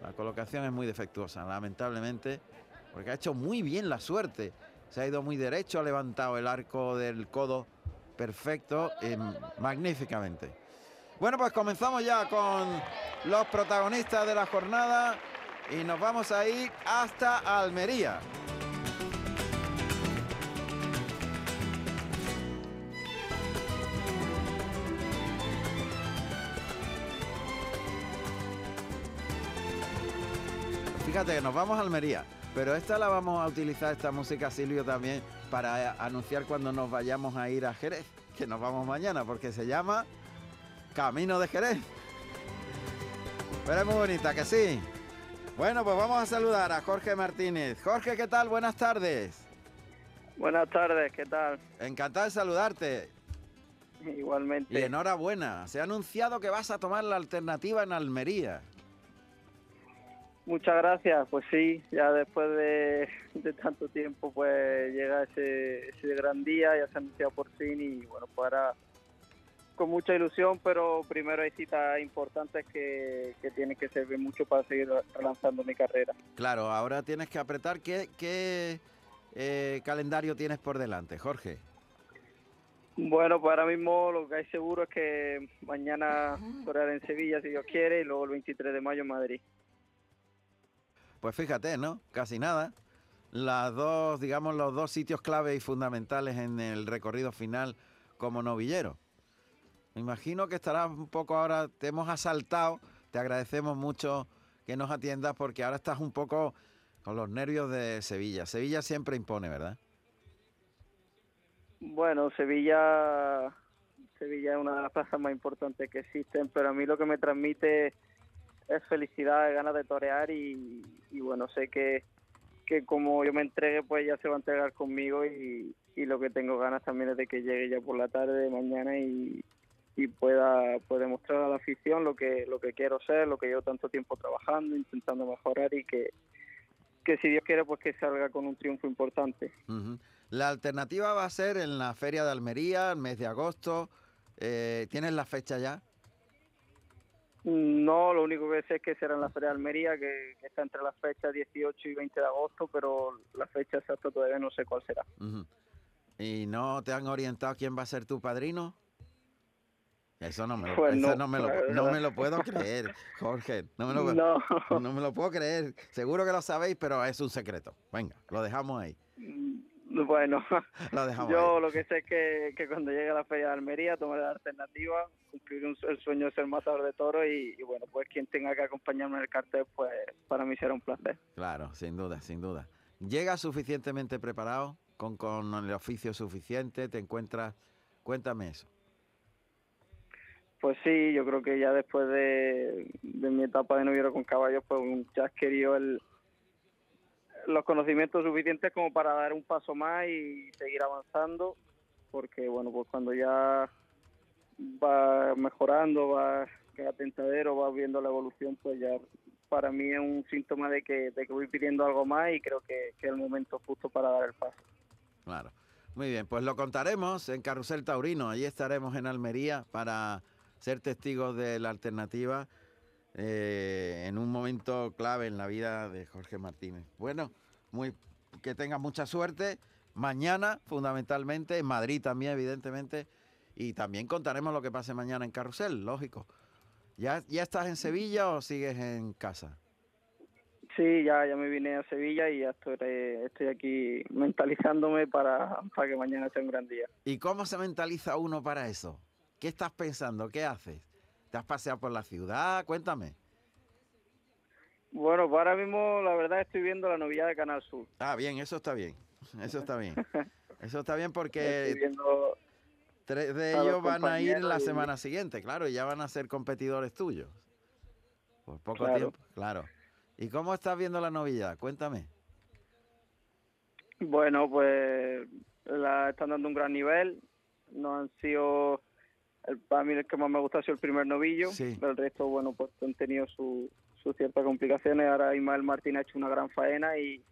La colocación es muy defectuosa, lamentablemente, porque ha hecho muy bien la suerte. Se ha ido muy derecho, ha levantado el arco del codo perfecto, y magníficamente. Bueno, pues comenzamos ya con los protagonistas de la jornada y nos vamos a ir hasta Almería. Fíjate que nos vamos a Almería, pero esta la vamos a utilizar, esta música Silvio también, para anunciar cuando nos vayamos a ir a Jerez, que nos vamos mañana, porque se llama Camino de Jerez. Pero es muy bonita, que sí. Bueno, pues vamos a saludar a Jorge Martínez. Jorge, ¿qué tal? Buenas tardes. Buenas tardes, ¿qué tal? Encantado de saludarte. Igualmente. Y enhorabuena. Se ha anunciado que vas a tomar la alternativa en Almería. Muchas gracias, pues sí, ya después de, tanto tiempo pues llega ese, ese, gran día, ya se ha anunciado por fin y bueno, pues ahora con mucha ilusión, pero primero hay citas importantes que, que tienen que servir mucho para seguir relanzando mi carrera. Claro, ahora tienes que apretar. ¿Qué, qué eh, calendario tienes por delante, Jorge? Bueno, pues ahora mismo lo que hay seguro es que mañana correr en Sevilla, si Dios quiere, y luego el 23 de mayo en Madrid. Pues fíjate, ¿no? Casi nada. Las dos, digamos, los dos sitios clave y fundamentales en el recorrido final como novillero. Me imagino que estarás un poco ahora, te hemos asaltado, te agradecemos mucho que nos atiendas porque ahora estás un poco con los nervios de Sevilla. Sevilla siempre impone, ¿verdad? Bueno, Sevilla, Sevilla es una de las plazas más importantes que existen, pero a mí lo que me transmite es felicidad, ganas de torear y, bueno, sé que, que como yo me entregue, pues ya se va a entregar conmigo y, lo que tengo ganas también es de que llegue ya por la tarde de mañana y, y pueda, pueda demostrar a la afición lo que, lo que quiero ser, lo que llevo tanto tiempo trabajando, intentando mejorar y que, que si Dios quiere, pues que salga con un triunfo importante. La alternativa va a ser en la Feria de Almería, el mes de agosto. Eh, ¿Tienes la fecha ya? No, lo único que sé es que será en la Feria de Almería, que, está entre las fechas 18 y 20 de agosto, pero la fecha exacta todavía no sé cuál será. ¿Y no te han orientado quién va a ser tu padrino? Eso no me lo, pues no, me lo, puedo creer, Jorge. No me lo, no me lo puedo creer. Seguro que lo sabéis, pero es un secreto. Venga, lo dejamos ahí. Bueno, yo lo que sé es que, cuando llegue a la Feria de Almería tomaré la alternativa, cumplir el sueño de ser matador de toros y, bueno, pues quien tenga que acompañarme en el cartel, pues para mí será un placer. Claro, sin duda, sin duda. ¿Llega suficientemente preparado? ¿Con, con el oficio suficiente? ¿Te encuentras? Cuéntame eso. Pues sí, yo creo que ya después de, mi etapa de noviero con caballos, pues ya adquirió el, los conocimientos suficientes como para dar un paso más y seguir avanzando, porque bueno, pues cuando ya va mejorando, va a tentadero, va viendo la evolución, pues ya para mí es un síntoma de que, de que voy pidiendo algo más y creo que, que es el momento justo para dar el paso. Claro. Muy bien, pues lo contaremos en Carrusel Taurino. Allí estaremos en Almería para ser testigos de la alternativa eh, en un momento clave en la vida de Jorge Martínez. Bueno, muy, que tenga mucha suerte. Mañana, fundamentalmente, en Madrid también, evidentemente. Y también contaremos lo que pase mañana en Carrusel, lógico. ¿Ya, ya estás en Sevilla o sigues en casa? Sí, ya, ya me vine a Sevilla y ya estoy, estoy aquí mentalizándome para, para que mañana sea un gran día. ¿Y cómo se mentaliza uno para eso? ¿Qué estás pensando? ¿Qué haces? ¿Te has paseado por la ciudad? Cuéntame. Bueno, pues ahora mismo la verdad estoy viendo la novilla de Canal Sur. Ah, bien, eso está bien. Eso está bien. *laughs* Eso está bien porque tres de ellos van a ir la semana siguiente, claro, y ya van a ser competidores tuyos. Por poco tiempo, claro. ¿Y cómo estás viendo la novilla? Cuéntame. Bueno, pues la están dando un gran nivel. No han sido el, para mí el que más me gusta ha sido el primer novillo. El resto, bueno, pues han tenido su, sus ciertas complicaciones. Ahora Ismael Martín ha hecho una gran faena y,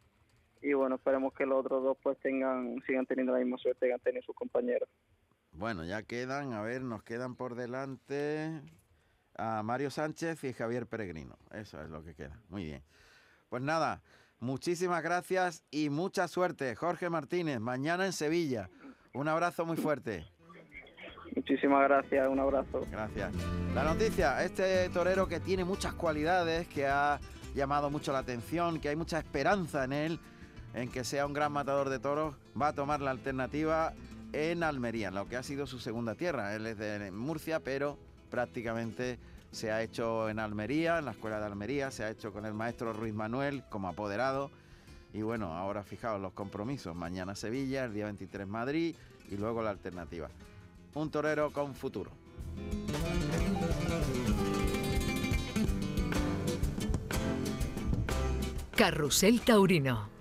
y bueno, esperemos que los otros dos pues tengan sigan teniendo la misma suerte que han tenido sus compañeros. Bueno, ya quedan, a ver, nos quedan por delante a Mario Sánchez y Javier Peregrino. Eso es lo que queda. Muy bien. Pues nada, muchísimas gracias y mucha suerte. Jorge Martínez, mañana en Sevilla. Un abrazo muy fuerte. Muchísimas gracias, un abrazo. Gracias. La noticia, este torero que tiene muchas cualidades, que ha llamado mucho la atención, que hay mucha esperanza en él, en que sea un gran matador de toros, va a tomar la alternativa en Almería, en lo que ha sido su segunda tierra. Él es de Murcia, pero prácticamente se ha hecho en Almería, en la escuela de Almería, se ha hecho con el maestro Ruiz Manuel como apoderado. Y bueno, ahora fijaos los compromisos. Mañana Sevilla, el día 23 Madrid y luego la alternativa. Un torero con futuro. Carrusel Taurino.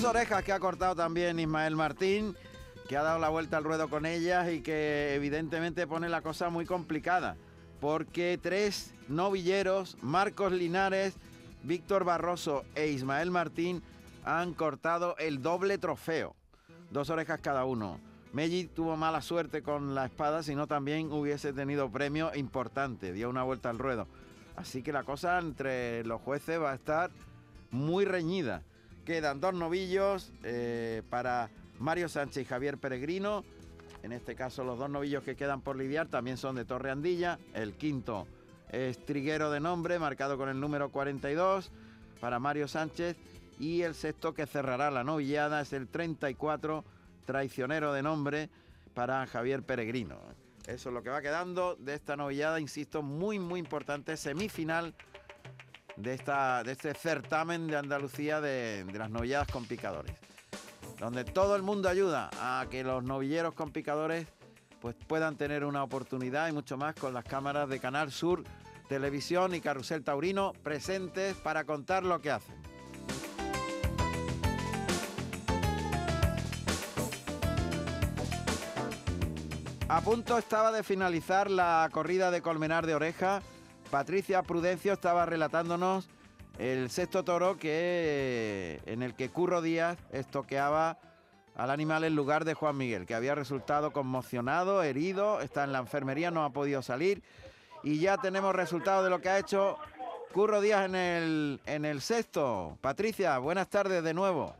Dos orejas que ha cortado también Ismael Martín, que ha dado la vuelta al ruedo con ellas y que evidentemente pone la cosa muy complicada, porque tres novilleros, Marcos Linares, Víctor Barroso e Ismael Martín, han cortado el doble trofeo, dos orejas cada uno. Melli tuvo mala suerte con la espada, sino también hubiese tenido premio importante, dio una vuelta al ruedo. Así que la cosa entre los jueces va a estar muy reñida. Quedan dos novillos eh, para Mario Sánchez y Javier Peregrino. En este caso los dos novillos que quedan por lidiar también son de Torre Andilla. El quinto es Triguero de nombre, marcado con el número 42 para Mario Sánchez. Y el sexto que cerrará la novillada es el 34, Traicionero de nombre, para Javier Peregrino. Eso es lo que va quedando de esta novillada, insisto, muy, muy importante, semifinal de, esta, de este certamen de Andalucía de, las novilladas con picadores, donde todo el mundo ayuda a que los novilleros con picadores pues, puedan tener una oportunidad y mucho más con las cámaras de Canal Sur, Televisión y Carrusel Taurino presentes para contar lo que hacen. A punto estaba de finalizar la corrida de Colmenar de Oreja Patricia Prudencio estaba relatándonos el sexto toro que en el que Curro Díaz estoqueaba al animal en lugar de Juan Miguel, que había resultado conmocionado, herido, está en la enfermería, no ha podido salir y ya tenemos resultado de lo que ha hecho Curro Díaz en el, en el sexto. Patricia, buenas tardes de nuevo.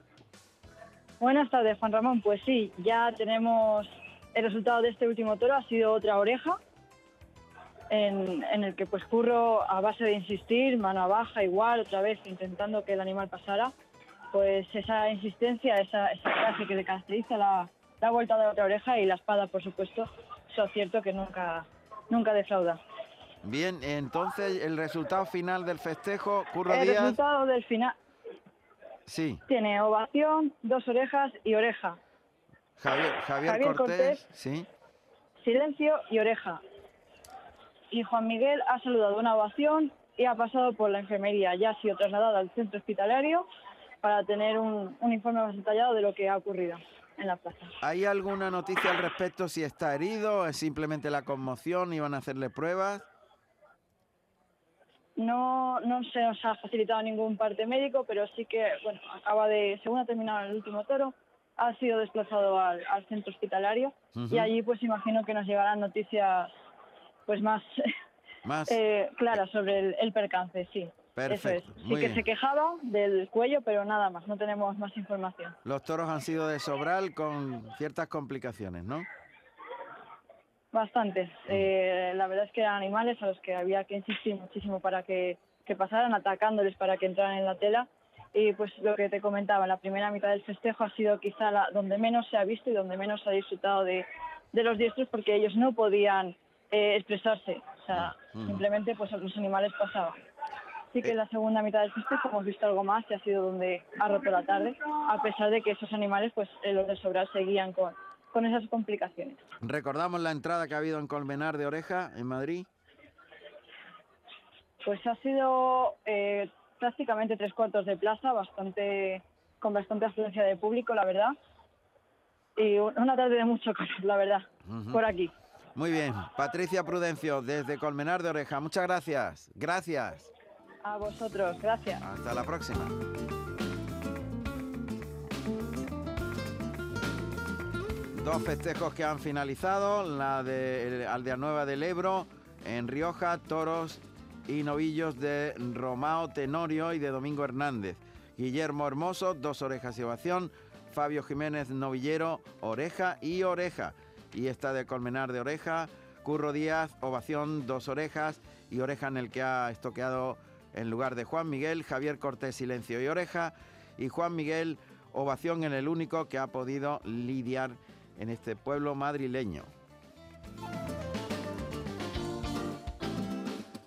Buenas tardes, Juan Ramón. Pues sí, ya tenemos el resultado de este último toro, ha sido otra oreja, en, el que pues curro a base de insistir, mano baja igual, otra vez intentando que el animal pasara, pues esa insistencia, esa, esa clase que le caracteriza la, la vuelta de la otra oreja y la espada, por supuesto, eso es cierto que nunca, nunca defrauda. Bien, entonces el resultado final del festejo, Curro El resultado del final. Sí. Tiene ovación, dos orejas y oreja. Javier, Javier, Cortés, sí. Silencio y oreja y Juan Miguel ha saludado una ovación y ha pasado por la enfermería. Ya ha sido trasladado al centro hospitalario para tener un, informe más detallado de lo que ha ocurrido en la plaza. ¿Hay alguna noticia al respecto si está herido? ¿Es simplemente la conmoción? ¿Iban a hacerle pruebas? No, no se nos ha facilitado ningún parte médico, pero sí que, bueno, acaba de, según ha terminado el último toro, ha sido desplazado al, centro hospitalario y allí pues imagino que nos llegarán noticias pues más, *laughs* eh, clara sobre el, percance, sí. Perfecto. Sí que se quejaba del cuello, pero nada más, no tenemos más información. Los toros han sido de Sobral con ciertas complicaciones, ¿no? Bastantes. Eh, la verdad es que eran animales a los que había que insistir muchísimo para que, pasaran, atacándoles para que entraran en la tela. Y pues lo que te comentaba, la primera mitad del festejo ha sido quizá la, donde menos se ha visto y donde menos se ha disfrutado de, de los diestros porque ellos no podían eh, expresarse. O sea, simplemente pues los animales pasaban. Sí que en la segunda mitad del festejo hemos visto algo más y ha sido donde ha roto la tarde, a pesar de que esos animales, pues los de Sobral seguían con, con esas complicaciones. Recordamos la entrada que ha habido en Colmenar de Oreja, en Madrid. Pues ha sido eh, prácticamente tres cuartos de plaza, bastante con bastante afluencia de público, la verdad. Y una tarde de mucho calor, la verdad, por aquí. Muy bien, Patricia Prudencio, desde Colmenar de Oreja. Muchas gracias. Gracias. A vosotros, gracias. Hasta la próxima. Dos festejos que han finalizado, la de Aldea Nueva del Ebro, en Rioja, toros y novillos de Romao Tenorio y de Domingo Hernández. Guillermo Hermoso, dos orejas y ovación. Fabio Jiménez Novillero, oreja y oreja. Y esta de Colmenar de oreja. Curro Díaz, ovación, dos orejas y oreja en el que ha estoqueado en lugar de Juan Miguel. Javier Cortés, silencio y oreja. Y Juan Miguel, ovación en el único que ha podido lidiar en este pueblo madrileño.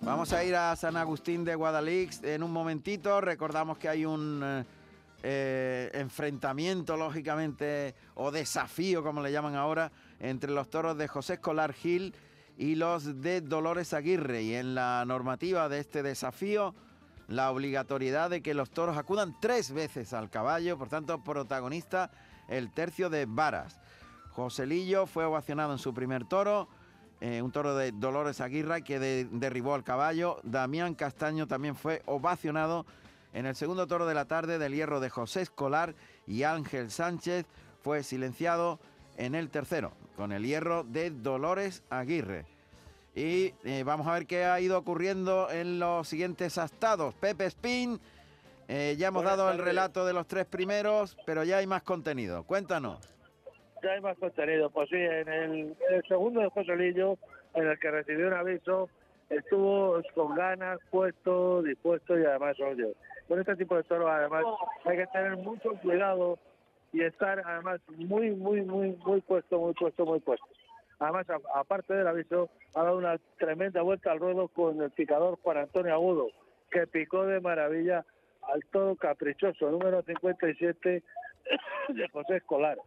Vamos a ir a San Agustín de Guadalix en un momentito. Recordamos que hay un eh, eh, enfrentamiento, lógicamente, o desafío, como le llaman ahora, entre los toros de José Escolar Gil y los de Dolores Aguirre. Y en la normativa de este desafío, la obligatoriedad de que los toros acudan tres veces al caballo, por tanto, protagonista el tercio de varas. Joselillo fue ovacionado en su primer toro. Eh, un toro de Dolores Aguirre que derribó al caballo. Damián Castaño también fue ovacionado en el segundo toro de la tarde del hierro de José Escolar y Ángel Sánchez fue silenciado en el tercero con el hierro de Dolores Aguirre. Y eh, vamos a ver qué ha ido ocurriendo en los siguientes astados. Pepe Spin, eh, ya hemos dado el relato de los tres primeros, pero ya hay más contenido. Cuéntanos hay más contenido. Pues sí, en el, segundo de José Lillo, en el que recibió un aviso, estuvo con ganas, puesto, dispuesto y además, oye, con este tipo de toros además hay que tener mucho cuidado y estar además muy, muy, muy, muy puesto, muy puesto, muy puesto. Además, aparte del aviso, ha dado una tremenda vuelta al ruedo con el picador Juan Antonio Agudo, que picó de maravilla al todo caprichoso, número 57 *coughs* de José Escolar.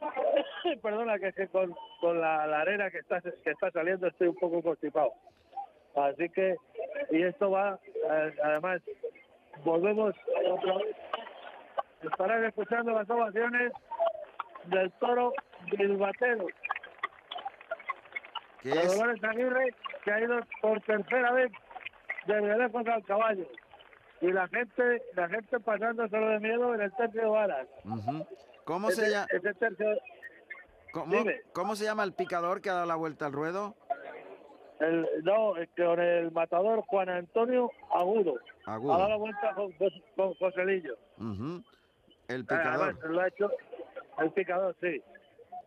*coughs* Perdona que, que con, con la, arena que está, que está saliendo estoy un poco constipado. Así que, y esto va, eh, además, volvemos otra vez. Estarán escuchando las ovaciones del toro Bilbatero. ¿Qué es? Dolores Aguirre, que ha ido por tercera vez de lejos al caballo. Y la gente, la gente pasándoselo de miedo en el tercio de balas. ¿Cómo se llama? ¿Cómo, se llama el picador que ha dado la vuelta al ruedo? El, no, con el matador Juan Antonio Agudo. Agudo. Ha dado la vuelta con, con Joselillo. El picador. lo ha hecho el picador, sí.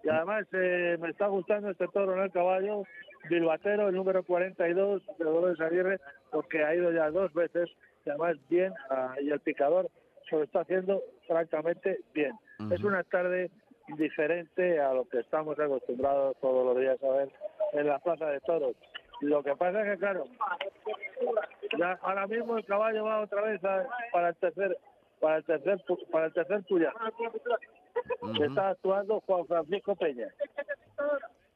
Y además eh, me está gustando este toro en el caballo, Bilbatero, el número 42 de Dolores Aguirre, porque ha ido ya dos veces, y además bien, ah, y el picador se lo está haciendo francamente bien. Es una tarde diferente a lo que estamos acostumbrados todos los días a ver en la plaza de toros. Lo que pasa es que, claro, ya ahora mismo el caballo va otra vez para el tercer para el tercer para el tercer puya. Está actuando Juan Francisco Peña.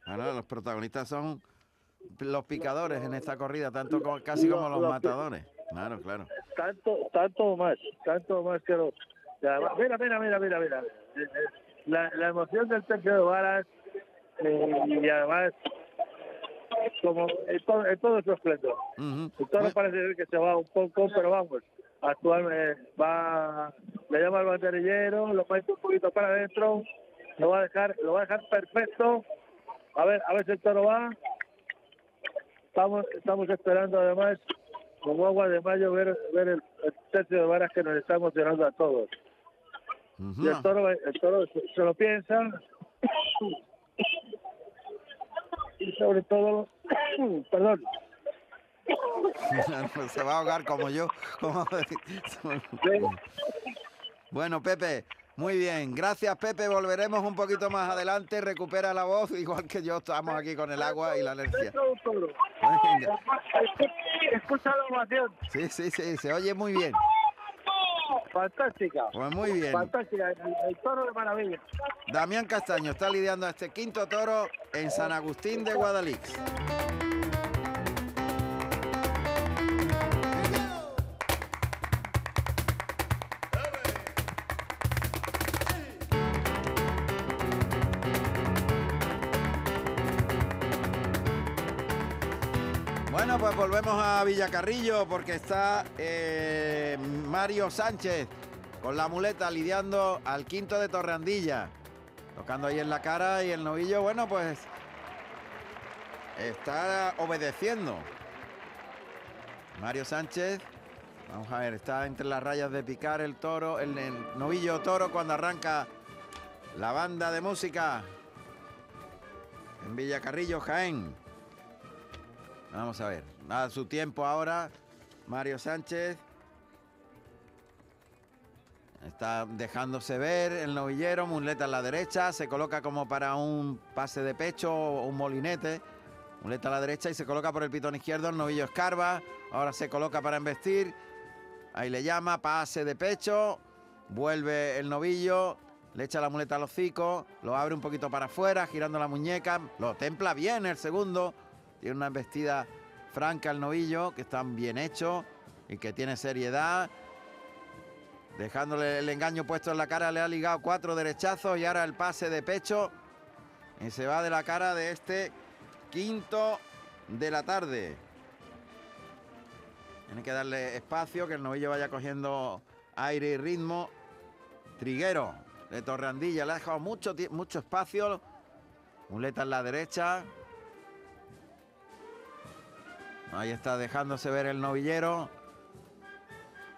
los protagonistas son los picadores en esta corrida, tanto casi como los, matadores. Claro, claro. Tanto, tanto más, tanto más que los. Mira, mira, mira, mira, mira. La, la emoción del tercio de varas eh, y además como en todo, en todo su esplendor. Todo parece ser que se va un poco, pero vamos, actualmente va, le llama al banderillero, lo mete un poquito para adentro, lo va a dejar, lo va a dejar perfecto. A ver, a ver si el toro va. Estamos, estamos esperando además como agua de mayo ver, ver el, tercio de varas que nos está emocionando a todos. Y el toro, el toro se, lo piensa y sobre todo, *clears throat* perdón, *laughs* se va a ahogar como yo. *laughs* bueno, Pepe, Muy bien, gracias Pepe. Volveremos un poquito más adelante. Recupera la voz, *laughs* igual que yo estamos aquí con el agua y la energía. Escucha la ovación. Sí, sí, sí, se oye muy bien. Fantástica. Pues muy bien. Fantástica, el, toro de maravilla. Damián Castaño está lidiando a este quinto toro en San Agustín de Guadalix. Volvemos a Villacarrillo porque está eh, Mario Sánchez con la muleta lidiando al quinto de Torreandilla. Tocando ahí en la cara y el novillo, bueno, pues está obedeciendo. Mario Sánchez, vamos a ver, está entre las rayas de picar el toro, el novillo toro cuando arranca la banda de música en Villacarrillo, Jaén. Vamos a ver. A su tiempo ahora. Mario Sánchez. Está dejándose ver el novillero, muleta a la derecha, se coloca como para un pase de pecho o un molinete. Muleta a la derecha y se coloca por el pitón izquierdo, el novillo escarba. Ahora se coloca para embestir. Ahí le llama, pase de pecho. Vuelve el novillo, le echa la muleta al hocico, lo abre un poquito para afuera, girando la muñeca. Lo templa bien el segundo. Tiene una embestida franca el novillo, que está bien hecho y que tiene seriedad. Dejándole el engaño puesto en la cara, le ha ligado cuatro derechazos y ahora el pase de pecho. Y se va de la cara de este quinto de la tarde. Tiene que darle espacio, que el novillo vaya cogiendo aire y ritmo. Triguero de Torreandilla, le ha dejado mucho, mucho espacio. Muleta en la derecha. Ahí está dejándose ver el novillero.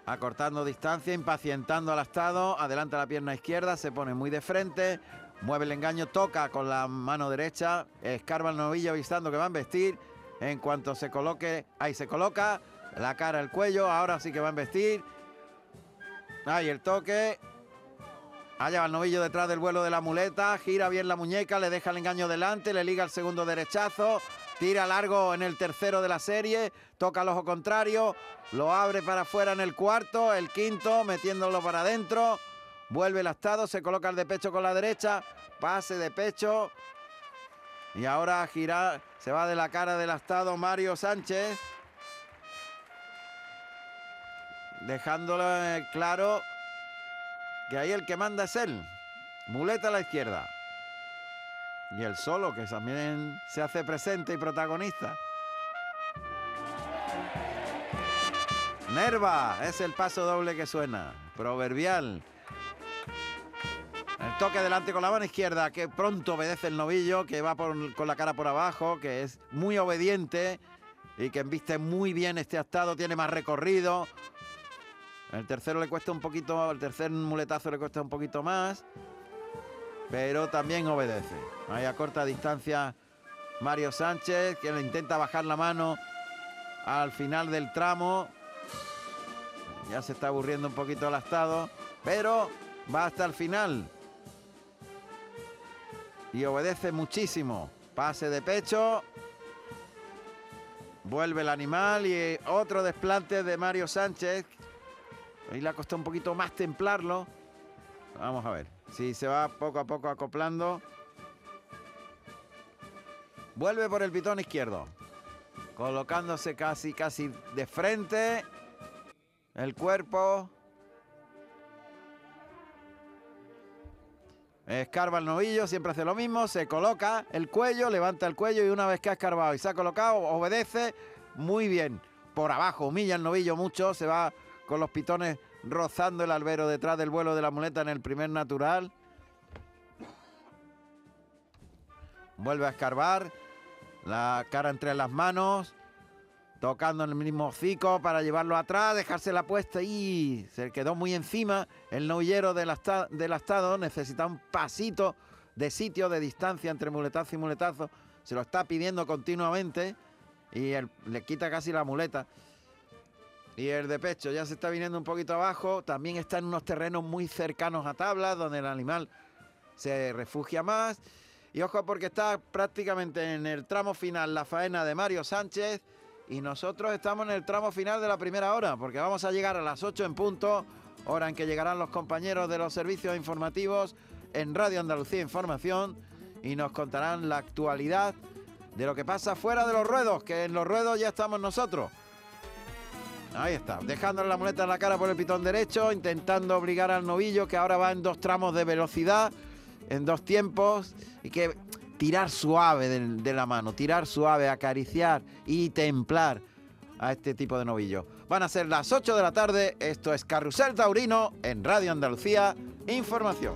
Acortando distancia, impacientando al estado. Adelanta la pierna izquierda, se pone muy de frente. Mueve el engaño, toca con la mano derecha. Escarba el novillo avisando que va a vestir. En cuanto se coloque, ahí se coloca. La cara, el cuello. Ahora sí que va a vestir. Ahí el toque. Allá va el novillo detrás del vuelo de la muleta. Gira bien la muñeca, le deja el engaño delante, le liga el segundo derechazo. Tira largo en el tercero de la serie, toca el ojo contrario, lo abre para afuera en el cuarto, el quinto metiéndolo para adentro, vuelve el astado, se coloca el de pecho con la derecha, pase de pecho y ahora gira, se va de la cara del astado Mario Sánchez, dejándolo claro que ahí el que manda es él, muleta a la izquierda. Y el solo, que también se hace presente y protagonista. Nerva, es el paso doble que suena. Proverbial. El toque delante con la mano izquierda, que pronto obedece el novillo, que va con la cara por abajo, que es muy obediente y que embiste muy bien este astado, tiene más recorrido. El tercero le cuesta un poquito, el tercer muletazo le cuesta un poquito más pero también obedece. Ahí a corta distancia Mario Sánchez, que intenta bajar la mano al final del tramo. Ya se está aburriendo un poquito el astado, pero va hasta el final. Y obedece muchísimo. Pase de pecho. Vuelve el animal y otro desplante de Mario Sánchez. Ahí le ha costado un poquito más templarlo. Vamos a ver. Si se va poco a poco acoplando. Vuelve por el pitón izquierdo. Colocándose casi, casi de frente. El cuerpo. Escarba el novillo, siempre hace lo mismo, se coloca el cuello, levanta el cuello y una vez que ha escarbado y se ha colocado, obedece muy bien. Por abajo, humilla el novillo mucho, se va con los pitones rozando el albero detrás del vuelo de la muleta en el primer natural. Vuelve a escarbar, la cara entre las manos, tocando en el mismo hocico para llevarlo atrás, dejarse la puesta y se quedó muy encima. El novillero del, astado necesita un pasito de sitio, de distancia entre muletazo y muletazo. Se lo está pidiendo continuamente y le quita casi la muleta. Y el de pecho ya se está viniendo un poquito abajo. También está en unos terrenos muy cercanos a tablas, donde el animal se refugia más. Y ojo porque está prácticamente en el tramo final la faena de Mario Sánchez. Y nosotros estamos en el tramo final de la primera hora, porque vamos a llegar a las 8 en punto, hora en que llegarán los compañeros de los servicios informativos en Radio Andalucía Información y nos contarán la actualidad de lo que pasa fuera de los ruedos, que en los ruedos ya estamos nosotros. Ahí está, dejándole la muleta en la cara por el pitón derecho, intentando obligar al novillo que ahora va en dos tramos de velocidad, en dos tiempos, y que tirar suave de, la mano, tirar suave, acariciar y templar a este tipo de novillo. Van a ser las 8 de la tarde, esto es Carrusel Taurino en Radio Andalucía Información.